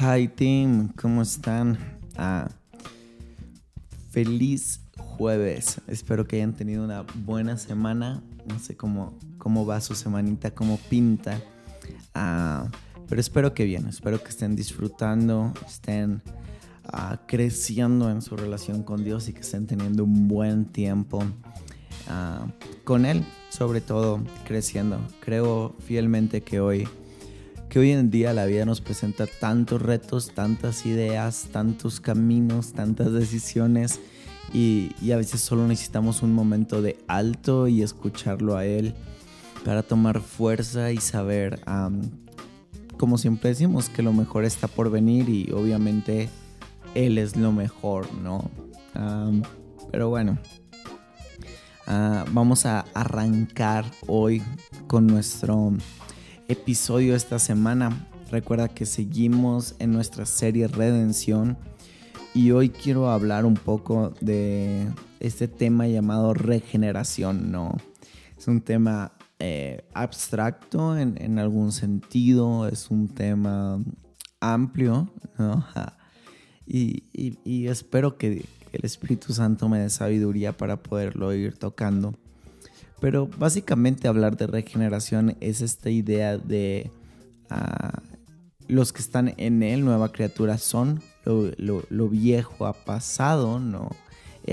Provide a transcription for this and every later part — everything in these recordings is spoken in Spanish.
Hi team, ¿cómo están? Ah, feliz jueves. Espero que hayan tenido una buena semana. No sé cómo, cómo va su semanita, cómo pinta. Ah, pero espero que bien, espero que estén disfrutando, estén ah, creciendo en su relación con Dios y que estén teniendo un buen tiempo con Él, sobre todo creciendo. Creo fielmente que hoy que hoy en día la vida nos presenta tantos retos, tantas ideas, tantos caminos, tantas decisiones y, a veces solo necesitamos un momento de alto y escucharlo a Él para tomar fuerza y saber, como siempre decimos, que lo mejor está por venir y obviamente Él es lo mejor, ¿no? pero bueno, ah, vamos a arrancar hoy con nuestro episodio esta semana. Recuerda que seguimos en nuestra serie Redención y hoy quiero hablar un poco de este tema llamado regeneración, ¿no? Es un tema eh, abstracto en, algún sentido, es un tema amplio, ¿no? y espero que el Espíritu Santo me dé sabiduría para poderlo ir tocando. Pero básicamente hablar de regeneración es esta idea de ah, los que están en él, nueva criatura, son, lo, viejo ha pasado, ¿no?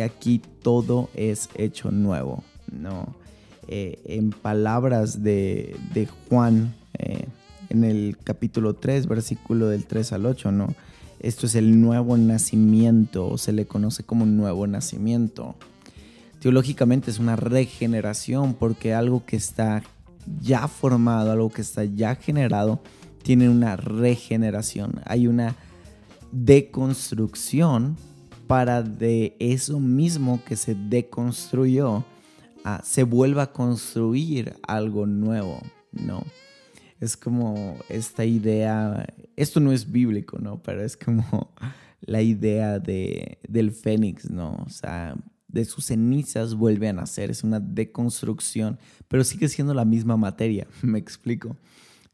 aquí todo es hecho nuevo, ¿no? Eh, en palabras de, Juan, eh, en el capítulo 3, versículo del 3 al 8, ¿no? Esto es el nuevo nacimiento, se le conoce como nuevo nacimiento teológicamente es una regeneración porque algo que está ya formado, algo que está ya generado, tiene una regeneración. Hay una deconstrucción para de eso mismo que se deconstruyó, se vuelva a construir algo nuevo, ¿no? Es como esta idea, esto no es bíblico, ¿no? Pero es como la idea de, del fénix, ¿no? O sea, de sus cenizas vuelve a nacer, es una deconstrucción, pero sigue siendo la misma materia, me explico.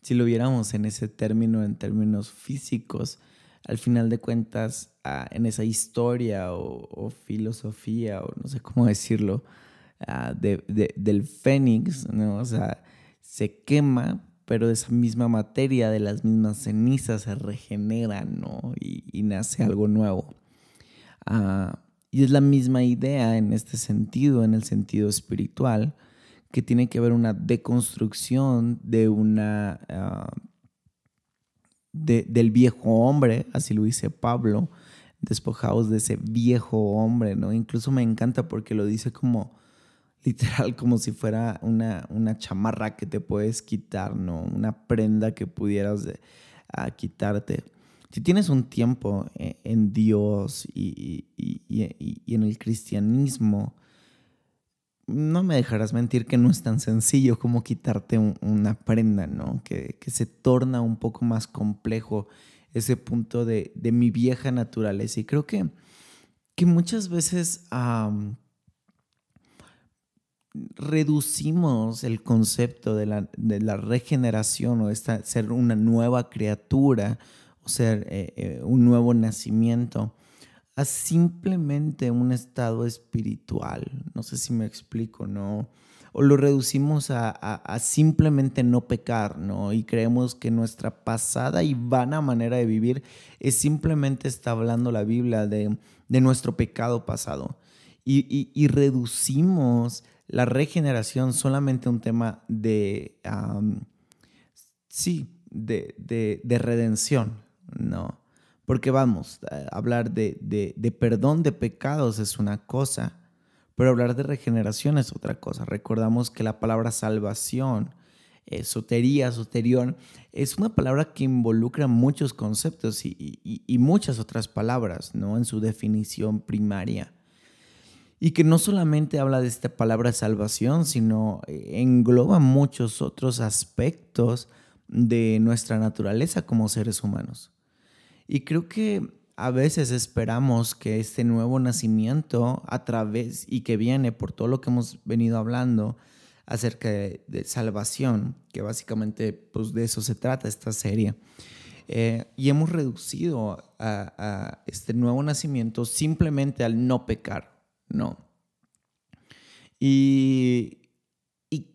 Si lo viéramos en ese término, en términos físicos, al final de cuentas, ah, en esa historia o, filosofía, o no sé cómo decirlo, ah, del fénix, ¿no? O sea, se quema, pero de esa misma materia, de las mismas cenizas, se regenera, ¿no? Y, nace algo nuevo. Uh, y es la misma idea en este sentido, en el sentido espiritual, que tiene que haber una deconstrucción de una... Ah, del viejo hombre, así lo dice Pablo, despojados de ese viejo hombre, ¿no? Incluso me encanta porque lo dice como literal como si fuera una, una chamarra que te puedes quitar, ¿no? Una prenda que pudieras ah, quitarte si tienes un tiempo eh, en Dios y, en el cristianismo, no me dejarás mentir que no es tan sencillo como quitarte una prenda, ¿no? Que, se torna un poco más complejo ese punto de, mi vieja naturaleza. Y creo que, que muchas veces reducimos el concepto de la, de la regeneración o esta, ser una nueva criatura o ser eh, eh, un nuevo nacimiento, a simplemente un estado espiritual. No sé si me explico, ¿no? O lo reducimos a, simplemente no pecar, ¿no? Y creemos que nuestra pasada y vana manera de vivir es simplemente está hablando la Biblia de, nuestro pecado pasado. Y, reducimos la regeneración solamente un tema de, sí, de, de redención, no. Porque vamos, hablar de, perdón de pecados es una cosa, pero hablar de regeneración es otra cosa. Recordamos que la palabra salvación, sotería, soterión, es una palabra que involucra muchos conceptos y, muchas otras palabras, ¿no? En su definición primaria. Y que no solamente habla de esta palabra salvación, sino eh, engloba muchos otros aspectos de nuestra naturaleza como seres humanos. Y creo que a veces esperamos que este nuevo nacimiento a través y que viene por todo lo que hemos venido hablando acerca de, salvación, que básicamente pues de eso se trata esta serie, eh, y hemos reducido a, este nuevo nacimiento simplemente al no pecar, no. Y,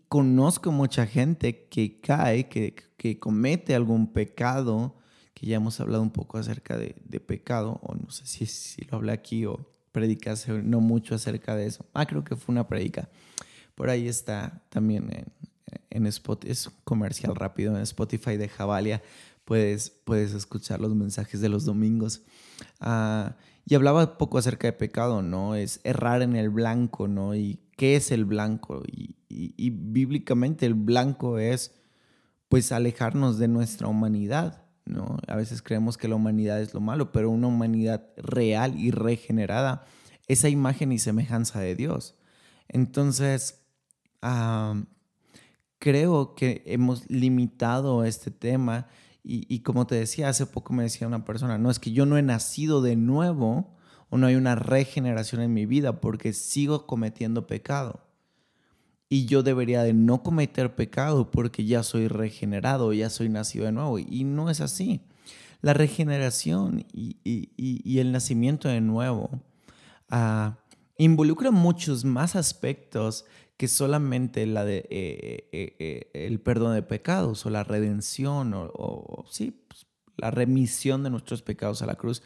conozco mucha gente que cae, que, que, comete algún pecado, que ya hemos hablado un poco acerca de, de pecado, o no sé si, si lo hablé aquí o predicase no mucho acerca de eso. Ah, creo que fue una predica. Por ahí está también en, en Spotify, es comercial rápido en Spotify de Javalia. Puedes, puedes escuchar los mensajes de los domingos. Ah, y hablaba poco acerca de pecado, ¿no? Es errar en el blanco, ¿no? Y qué es el blanco. Y, y, bíblicamente el blanco es, pues, alejarnos de nuestra humanidad, ¿no? A veces creemos que la humanidad es lo malo, pero una humanidad real y regenerada, esa imagen y semejanza de Dios. Entonces, creo que hemos limitado este tema y, como te decía, hace poco me decía una persona, no es que yo no he nacido de nuevo o no hay una regeneración en mi vida porque sigo cometiendo pecado. Y yo debería de no cometer pecado porque ya soy regenerado, ya soy nacido de nuevo. Y no es así. La regeneración y, el nacimiento de nuevo uh, involucra muchos más aspectos que solamente la de eh, eh, eh, el perdón de pecados o la redención o, sí, pues, la remisión de nuestros pecados a la cruz.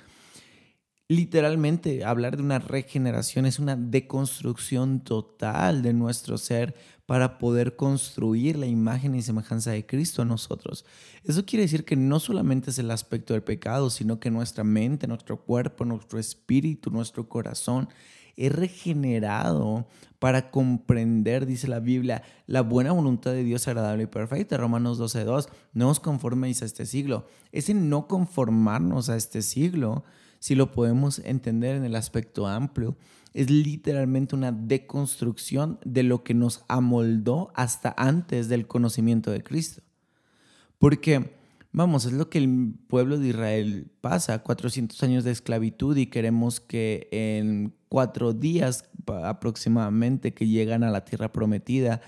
Literalmente, hablar de una regeneración es una deconstrucción total de nuestro ser para poder construir la imagen y semejanza de Cristo en nosotros. Eso quiere decir que no solamente es el aspecto del pecado, sino que nuestra mente, nuestro cuerpo, nuestro espíritu, nuestro corazón es regenerado para comprender, dice la Biblia, la buena voluntad de Dios agradable y perfecta. Romanos 12.2, no os conforméis a este siglo. Ese no conformarnos a este siglo, si lo podemos entender en el aspecto amplio, es literalmente una deconstrucción de lo que nos amoldó hasta antes del conocimiento de Cristo. Porque Vamos, es lo que el pueblo de Israel pasa, 400 años de esclavitud y queremos que en cuatro días aproximadamente que llegan a la tierra prometida,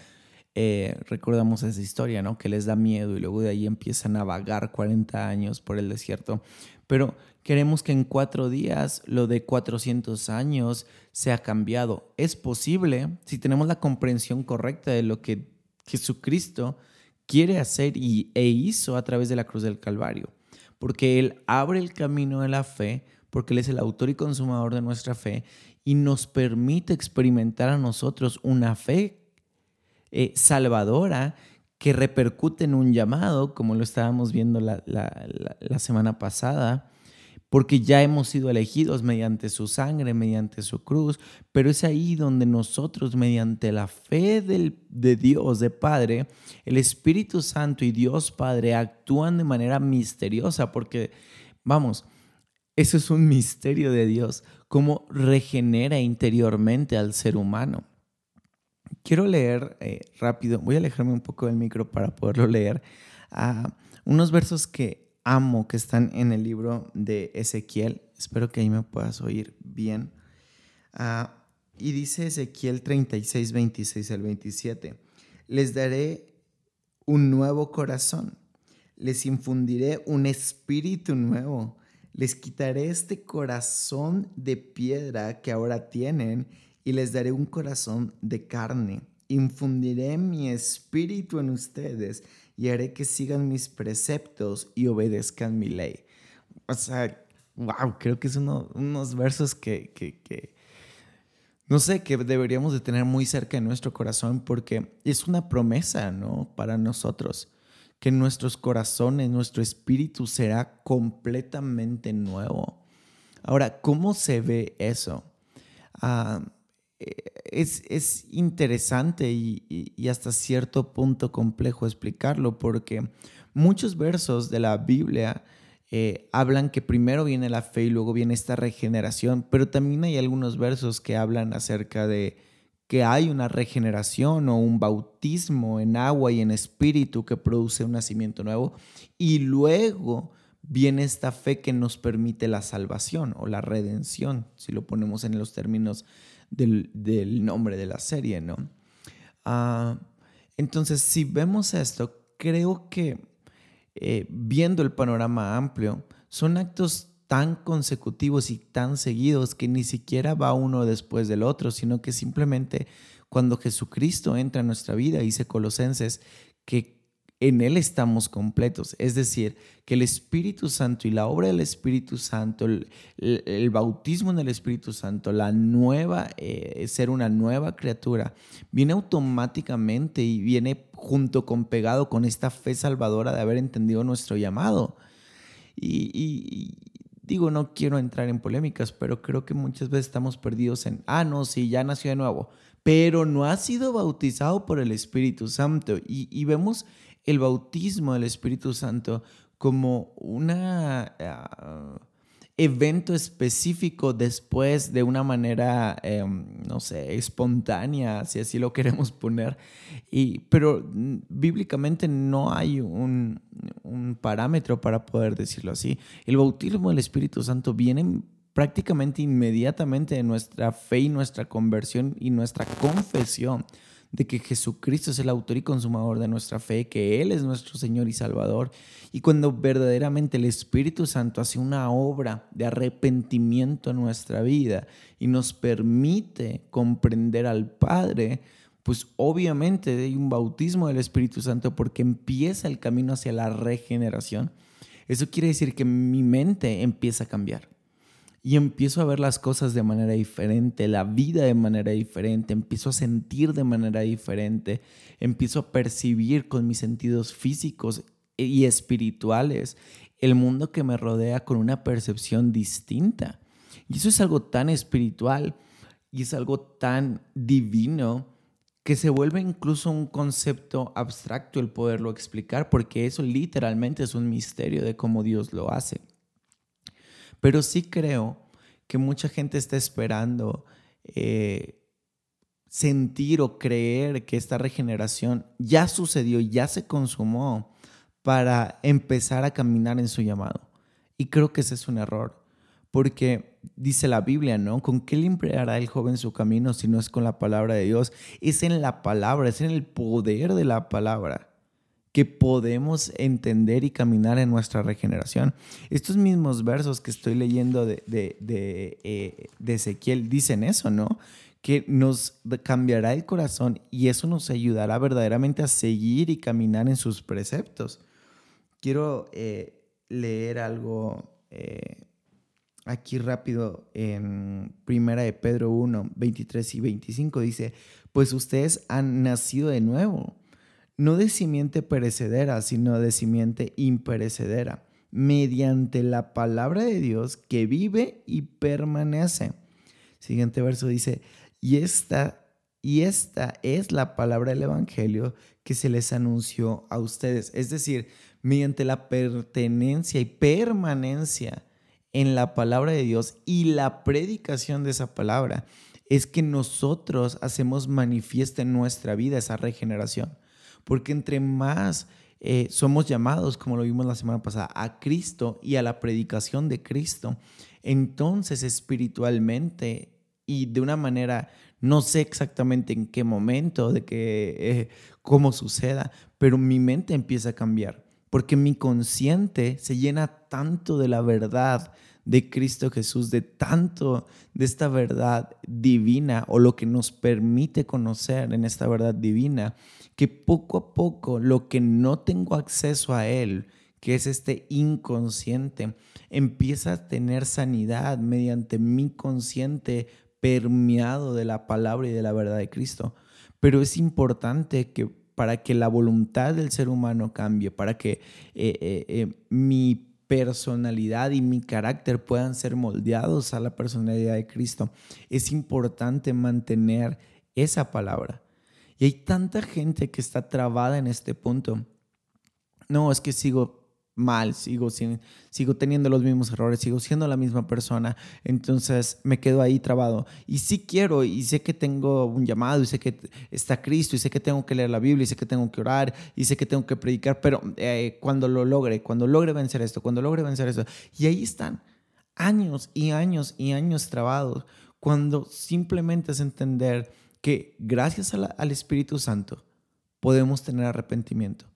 eh, recordamos esa historia, ¿no? Que les da miedo y luego de ahí empiezan a vagar 40 años por el desierto. Pero queremos que en cuatro días lo de 400 años sea cambiado. Es posible si tenemos la comprensión correcta de lo que Jesucristo quiere hacer y, e hizo a través de la cruz del Calvario. Porque Él abre el camino de la fe, porque Él es el autor y consumador de nuestra fe y nos permite experimentar a nosotros una fe eh, salvadora que repercute en un llamado, como lo estábamos viendo la, la semana pasada, porque ya hemos sido elegidos mediante su sangre, mediante su cruz, pero es ahí donde nosotros, mediante la fe de Dios, de Padre, el Espíritu Santo y Dios Padre actúan de manera misteriosa, porque, vamos, eso es un misterio de Dios, cómo regenera interiormente al ser humano. Quiero leer eh, rápido, voy a alejarme un poco del micro para poderlo leer, ah, unos versos que amo que están en el libro de Ezequiel. Espero que ahí me puedas oír bien. Ah, y dice Ezequiel 36, 26 al 27. Les daré un nuevo corazón. Les infundiré un espíritu nuevo. Les quitaré este corazón de piedra que ahora tienen y les daré un corazón de carne. Infundiré mi espíritu en ustedes y haré que sigan mis preceptos y obedezcan mi ley. O sea, wow, creo que es uno, unos versos que, que, que, no sé, que deberíamos de tener muy cerca de nuestro corazón porque es una promesa, ¿no? Para nosotros, que nuestros corazones, nuestro espíritu será completamente nuevo. Ahora, ¿cómo se ve eso? Ah, es, interesante y, hasta cierto punto complejo explicarlo porque muchos versos de la Biblia eh, hablan que primero viene la fe y luego viene esta regeneración, pero también hay algunos versos que hablan acerca de que hay una regeneración o un bautismo en agua y en espíritu que produce un nacimiento nuevo y luego viene esta fe que nos permite la salvación o la redención, si lo ponemos en los términos del, nombre de la serie, ¿no? Ah, entonces, si vemos esto, creo que eh, viendo el panorama amplio, son actos tan consecutivos y tan seguidos que ni siquiera va uno después del otro, sino que simplemente cuando Jesucristo entra en nuestra vida, dice Colosenses, que en Él estamos completos. Es decir, que el Espíritu Santo y la obra del Espíritu Santo, el, bautismo en el Espíritu Santo, la nueva, eh, ser una nueva criatura, viene automáticamente y viene junto con pegado con esta fe salvadora de haber entendido nuestro llamado. Y, digo, no quiero entrar en polémicas, pero creo que muchas veces estamos perdidos en, ah, no, sí, ya nació de nuevo, pero no ha sido bautizado por el Espíritu Santo. Y, y vemos el bautismo del Espíritu Santo como un ah, evento específico después de una manera, em, no sé, espontánea, si así lo queremos poner. Y, pero mm, bíblicamente no hay un, un parámetro para poder decirlo así. El bautismo del Espíritu Santo viene prácticamente inmediatamente de nuestra fe y nuestra conversión y nuestra confesión de que Jesucristo es el autor y consumador de nuestra fe, que Él es nuestro Señor y Salvador. Y cuando verdaderamente el Espíritu Santo hace una obra de arrepentimiento en nuestra vida y nos permite comprender al Padre, pues obviamente hay un bautismo del Espíritu Santo porque empieza el camino hacia la regeneración. Eso quiere decir que mi mente empieza a cambiar y empiezo a ver las cosas de manera diferente, la vida de manera diferente, empiezo a sentir de manera diferente, empiezo a percibir con mis sentidos físicos y espirituales el mundo que me rodea con una percepción distinta. Y eso es algo tan espiritual y es algo tan divino que se vuelve incluso un concepto abstracto el poderlo explicar, porque eso literalmente es un misterio de cómo Dios lo hace. Pero sí creo que mucha gente está esperando eh, sentir o creer que esta regeneración ya sucedió, ya se consumó para empezar a caminar en su llamado. Y creo que ese es un error, porque dice la Biblia, ¿no? ¿Con qué limpiará el joven su camino si no es con la palabra de Dios? Es en la palabra, es en el poder de la palabra que podemos entender y caminar en nuestra regeneración. Estos mismos versos que estoy leyendo de, de, eh, Ezequiel dicen eso, ¿no? Que nos cambiará el corazón y eso nos ayudará verdaderamente a seguir y caminar en sus preceptos. Quiero eh, leer algo eh, aquí rápido en Primera de Pedro 1, 23 y 25. Dice, pues ustedes han nacido de nuevo no de simiente perecedera, sino de simiente imperecedera, mediante la palabra de Dios que vive y permanece. Siguiente verso dice, y esta, y esta es la palabra del Evangelio que se les anunció a ustedes. Es decir, mediante la pertenencia y permanencia en la palabra de Dios y la predicación de esa palabra, es que nosotros hacemos manifiesta en nuestra vida esa regeneración. Porque entre más eh, somos llamados, como lo vimos la semana pasada, a Cristo y a la predicación de Cristo, entonces espiritualmente y de una manera, no sé exactamente en qué momento, de que, eh, cómo suceda, pero mi mente empieza a cambiar, porque mi consciente se llena tanto de la verdad de Cristo Jesús, de tanto de esta verdad divina o lo que nos permite conocer en esta verdad divina, que poco a poco lo que no tengo acceso a Él, que es este inconsciente, empieza a tener sanidad mediante mi consciente permeado de la palabra y de la verdad de Cristo. Pero es importante que para que la voluntad del ser humano cambie, para que eh, eh, eh, mi personalidad y mi carácter puedan ser moldeados a la personalidad de Cristo, es importante mantener esa palabra. Y hay tanta gente que está trabada en este punto. No, es que sigo mal, sigo, sigo teniendo los mismos errores, sigo siendo la misma persona, entonces me quedo ahí trabado. Y sí quiero, y sé que tengo un llamado, y sé que está Cristo, y sé que tengo que leer la Biblia, y sé que tengo que orar, y sé que tengo que predicar, pero eh, cuando lo logre, cuando logre vencer esto, cuando logre vencer esto, y ahí están años y años y años trabados, cuando simplemente es entender que gracias al Espíritu Santo podemos tener arrepentimiento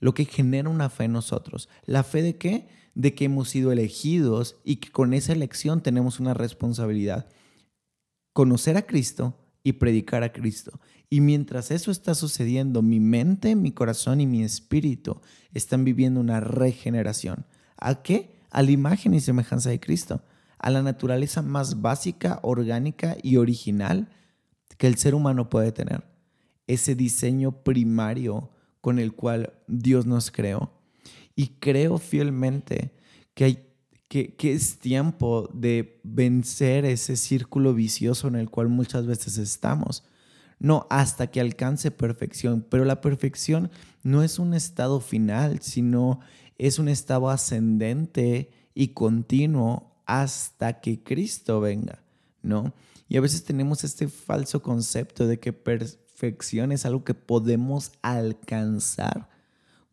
lo que genera una fe en nosotros. ¿La fe de qué? De que hemos sido elegidos y que con esa elección tenemos una responsabilidad. Conocer a Cristo y predicar a Cristo. Y mientras eso está sucediendo, mi mente, mi corazón y mi espíritu están viviendo una regeneración. ¿A qué? A la imagen y semejanza de Cristo, a la naturaleza más básica, orgánica y original que el ser humano puede tener. Ese diseño primario con el cual Dios nos creó. Y creo fielmente que, hay, que, que es tiempo de vencer ese círculo vicioso en el cual muchas veces estamos no hasta que alcance perfección. Pero la perfección no es un estado final, sino es un estado ascendente y continuo hasta que Cristo venga, ¿no? Y a veces tenemos este falso concepto de que perfección es algo que podemos alcanzar,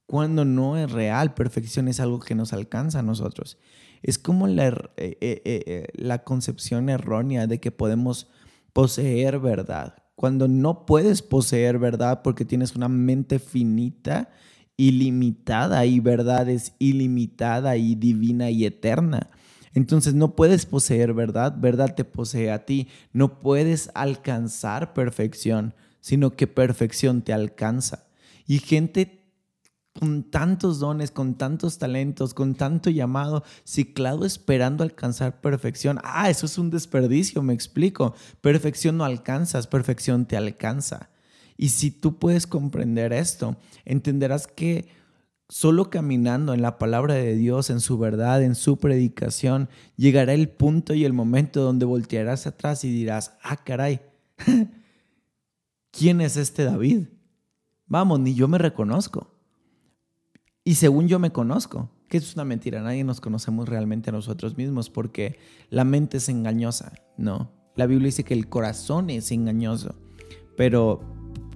cuando no es real, perfección es algo que nos alcanza a nosotros. Es como la, eh, eh, eh, la concepción errónea de que podemos poseer verdad, cuando no puedes poseer verdad porque tienes una mente finita, ilimitada y verdad es ilimitada y divina y eterna. Entonces no puedes poseer verdad, verdad te posee a ti. No puedes alcanzar perfección, sino que perfección te alcanza. Y gente con tantos dones, con tantos talentos, con tanto llamado, ciclado esperando alcanzar perfección. Ah, eso es un desperdicio, me explico. Perfección no alcanzas, perfección te alcanza. Y si tú puedes comprender esto, entenderás que solo caminando en la palabra de Dios, en su verdad, en su predicación, llegará el punto y el momento donde voltearás atrás y dirás, ah, caray, ¿quién es este David? Vamos, ni yo me reconozco. Y según yo me conozco, que es una mentira, nadie nos conocemos realmente a nosotros mismos porque la mente es engañosa, ¿no? La Biblia dice que el corazón es engañoso, pero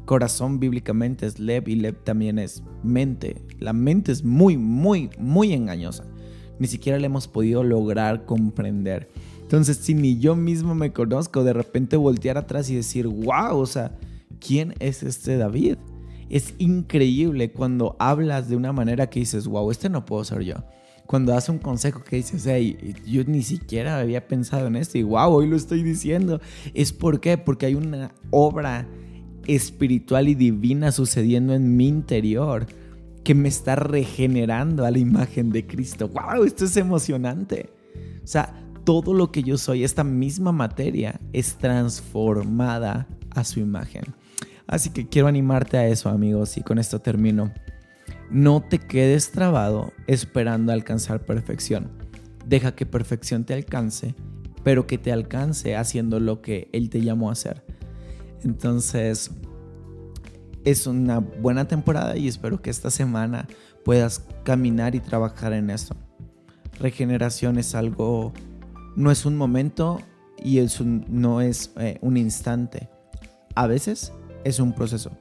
corazón bíblicamente es lev y lev también es mente. La mente es muy, muy, muy engañosa. Ni siquiera la hemos podido lograr comprender. Entonces, si ni yo mismo me conozco, de repente voltear atrás y decir, wow, o sea, ¿quién es este David? es increíble cuando hablas de una manera que dices, wow, este no puedo ser yo. Cuando das un consejo que dices, hey, yo ni siquiera había pensado en esto y wow, hoy lo estoy diciendo. ¿Es por qué? Porque hay una obra espiritual y divina sucediendo en mi interior que me está regenerando a la imagen de Cristo. ¡Wow! Esto es emocionante. O sea, todo lo que yo soy, esta misma materia, es transformada a su imagen. Así que quiero animarte a eso, amigos, y con esto termino. No te quedes trabado esperando alcanzar perfección. Deja que perfección te alcance, pero que te alcance haciendo lo que Él te llamó a hacer. Entonces, es una buena temporada y espero que esta semana puedas caminar y trabajar en esto. Regeneración es algo, no es un momento y es no es eh, un instante. A veces es un proceso.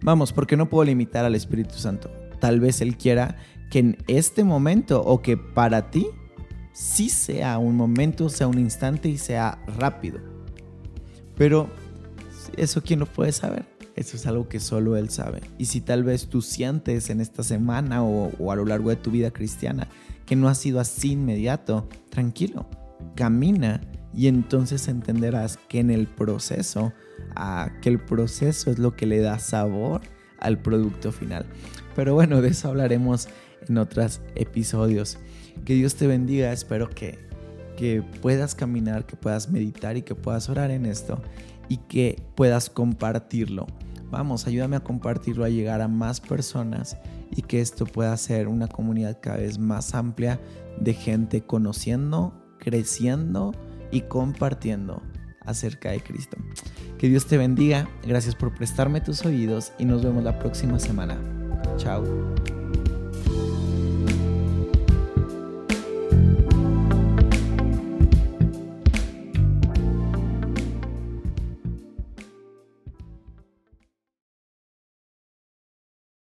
Vamos, porque no puedo limitar al Espíritu Santo. Tal vez Él quiera que en este momento o que para ti sí sea un momento, sea un instante y sea rápido. Pero eso quién lo puede saber. Eso es algo que solo Él sabe. Y si tal vez tú sientes en esta semana o, a lo largo de tu vida cristiana que no ha sido así inmediato, tranquilo, camina y entonces entenderás que en el proceso a que el proceso es lo que le da sabor al producto final. Pero bueno, de eso hablaremos en otros episodios. Que Dios te bendiga, espero que, que puedas caminar, que puedas meditar y que puedas orar en esto y que puedas compartirlo. Vamos, ayúdame a compartirlo, a llegar a más personas y que esto pueda ser una comunidad cada vez más amplia de gente conociendo, creciendo y compartiendo acerca de Cristo. Que Dios te bendiga, gracias por prestarme tus oídos y nos vemos la próxima semana. Chao.